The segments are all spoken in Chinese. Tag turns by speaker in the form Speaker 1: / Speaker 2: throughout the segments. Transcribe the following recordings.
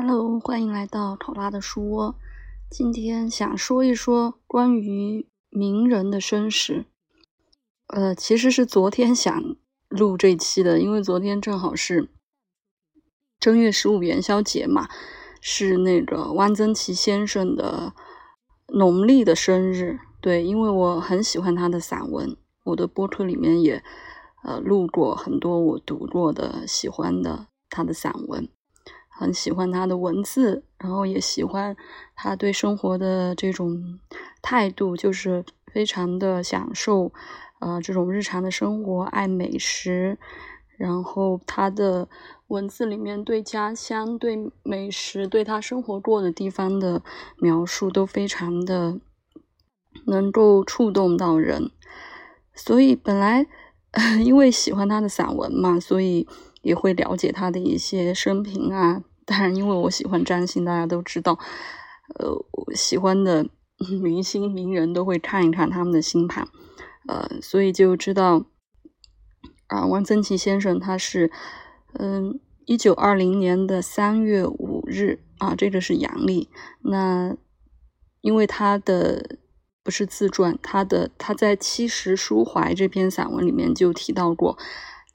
Speaker 1: Hello，欢迎来到考拉的书窝。今天想说一说关于名人的生时。呃，其实是昨天想录这期的，因为昨天正好是正月十五元宵节嘛，是那个汪曾祺先生的农历的生日。对，因为我很喜欢他的散文，我的播客里面也呃录过很多我读过的、喜欢的他的散文。很喜欢他的文字，然后也喜欢他对生活的这种态度，就是非常的享受，呃，这种日常的生活，爱美食。然后他的文字里面对家乡、对美食、对他生活过的地方的描述，都非常的能够触动到人。所以本来 因为喜欢他的散文嘛，所以也会了解他的一些生平啊。当然，因为我喜欢占星，大家都知道，呃，我喜欢的明星名人都会看一看他们的星盘，呃，所以就知道啊，汪曾祺先生他是，嗯，一九二零年的三月五日啊，这个是阳历。那因为他的不是自传，他的他在《七十抒怀》这篇散文里面就提到过。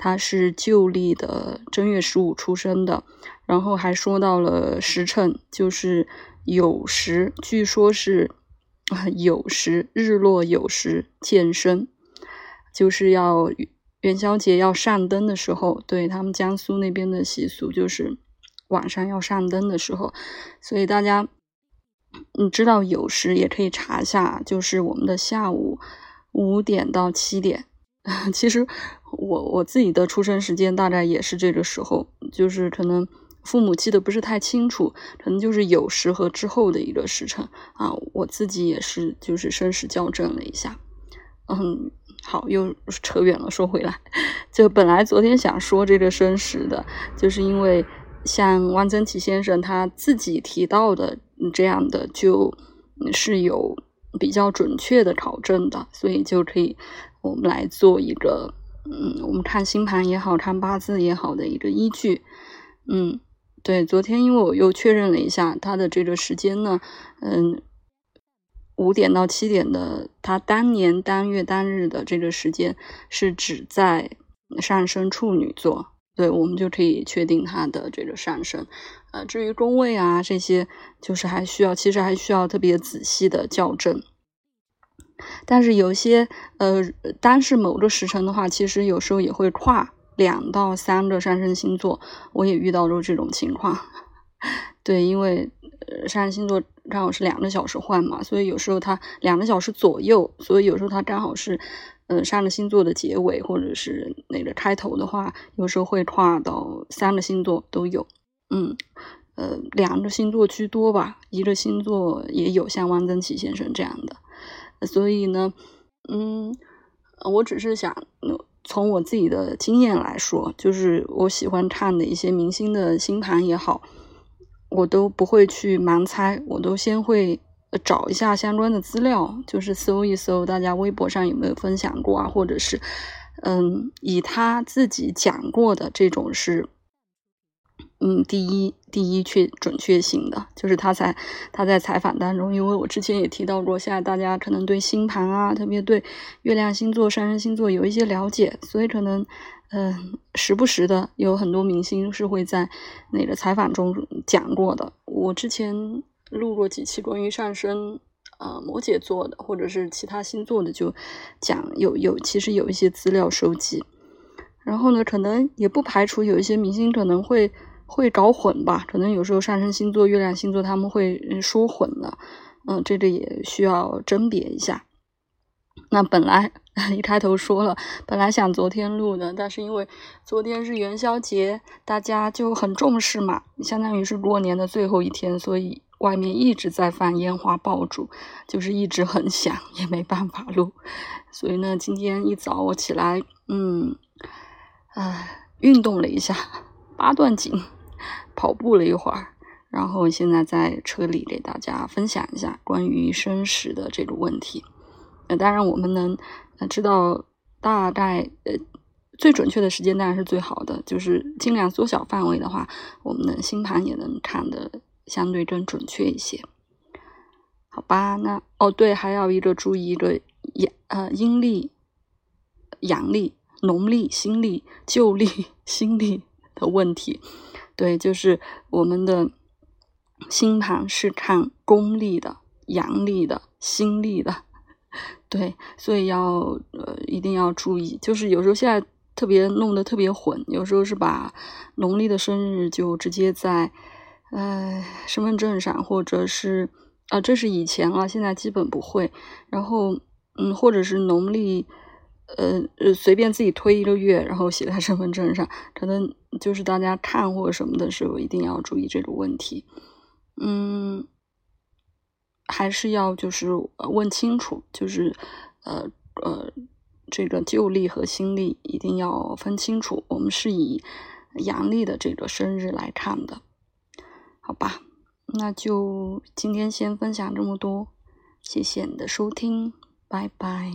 Speaker 1: 他是旧历的正月十五出生的，然后还说到了时辰，就是酉时，据说是酉时日落酉时见生，就是要元宵节要上灯的时候，对他们江苏那边的习俗就是晚上要上灯的时候，所以大家你知道酉时也可以查一下，就是我们的下午五点到七点。其实我我自己的出生时间大概也是这个时候，就是可能父母记得不是太清楚，可能就是酉时和之后的一个时辰啊。我自己也是就是生时校正了一下。嗯，好，又扯远了，说回来，就本来昨天想说这个生时的，就是因为像汪曾祺先生他自己提到的这样的，就是有比较准确的考证的，所以就可以。我们来做一个，嗯，我们看星盘也好看八字也好的一个依据，嗯，对，昨天因为我又确认了一下他的这个时间呢，嗯，五点到七点的他当年当月当日的这个时间是指在上升处女座，对，我们就可以确定他的这个上升，呃，至于宫位啊这些，就是还需要，其实还需要特别仔细的校正。但是有些呃，单是某个时辰的话，其实有时候也会跨两到三个上升星座。我也遇到过这种情况。对，因为呃，上升星座刚好是两个小时换嘛，所以有时候它两个小时左右，所以有时候它刚好是呃上个星座的结尾或者是那个开头的话，有时候会跨到三个星座都有。嗯，呃，两个星座居多吧，一个星座也有像汪曾祺先生这样的。所以呢，嗯，我只是想从我自己的经验来说，就是我喜欢看的一些明星的星盘也好，我都不会去盲猜，我都先会找一下相关的资料，就是搜一搜大家微博上有没有分享过啊，或者是，嗯，以他自己讲过的这种是。嗯，第一，第一确准确性的就是他在他在采访当中，因为我之前也提到过，现在大家可能对星盘啊，特别对月亮星座、上升星座有一些了解，所以可能嗯，时不时的有很多明星是会在那个采访中讲过的。我之前录过几期关于上升呃摩羯座的，或者是其他星座的，就讲有有其实有一些资料收集，然后呢，可能也不排除有一些明星可能会。会搞混吧？可能有时候上升星座、月亮星座他们会说混了，嗯，这个也需要甄别一下。那本来 一开头说了，本来想昨天录的，但是因为昨天是元宵节，大家就很重视嘛，相当于是过年的最后一天，所以外面一直在放烟花爆竹，就是一直很响，也没办法录。所以呢，今天一早我起来，嗯，唉，运动了一下。八段锦，跑步了一会儿，然后现在在车里给大家分享一下关于生时的这个问题。呃，当然我们能知道大概呃最准确的时间当然是最好的，就是尽量缩小范围的话，我们的星盘也能看得相对更准确一些。好吧，那哦对，还有一个注意一个阳呃阴历、阳历、农历、新历、旧历、新历的问题。对，就是我们的星盘是看公历的、阳历的、新历的。对，所以要呃一定要注意，就是有时候现在特别弄得特别混，有时候是把农历的生日就直接在呃身份证上，或者是啊这是以前了，现在基本不会。然后嗯，或者是农历呃呃随便自己推一个月，然后写在身份证上，可能就是大家看或者什么的时候一定要注意这个问题。嗯。还是要就是问清楚，就是呃呃，这个旧历和新历一定要分清楚。我们是以阳历的这个生日来看的，好吧？那就今天先分享这么多，谢谢你的收听，拜拜。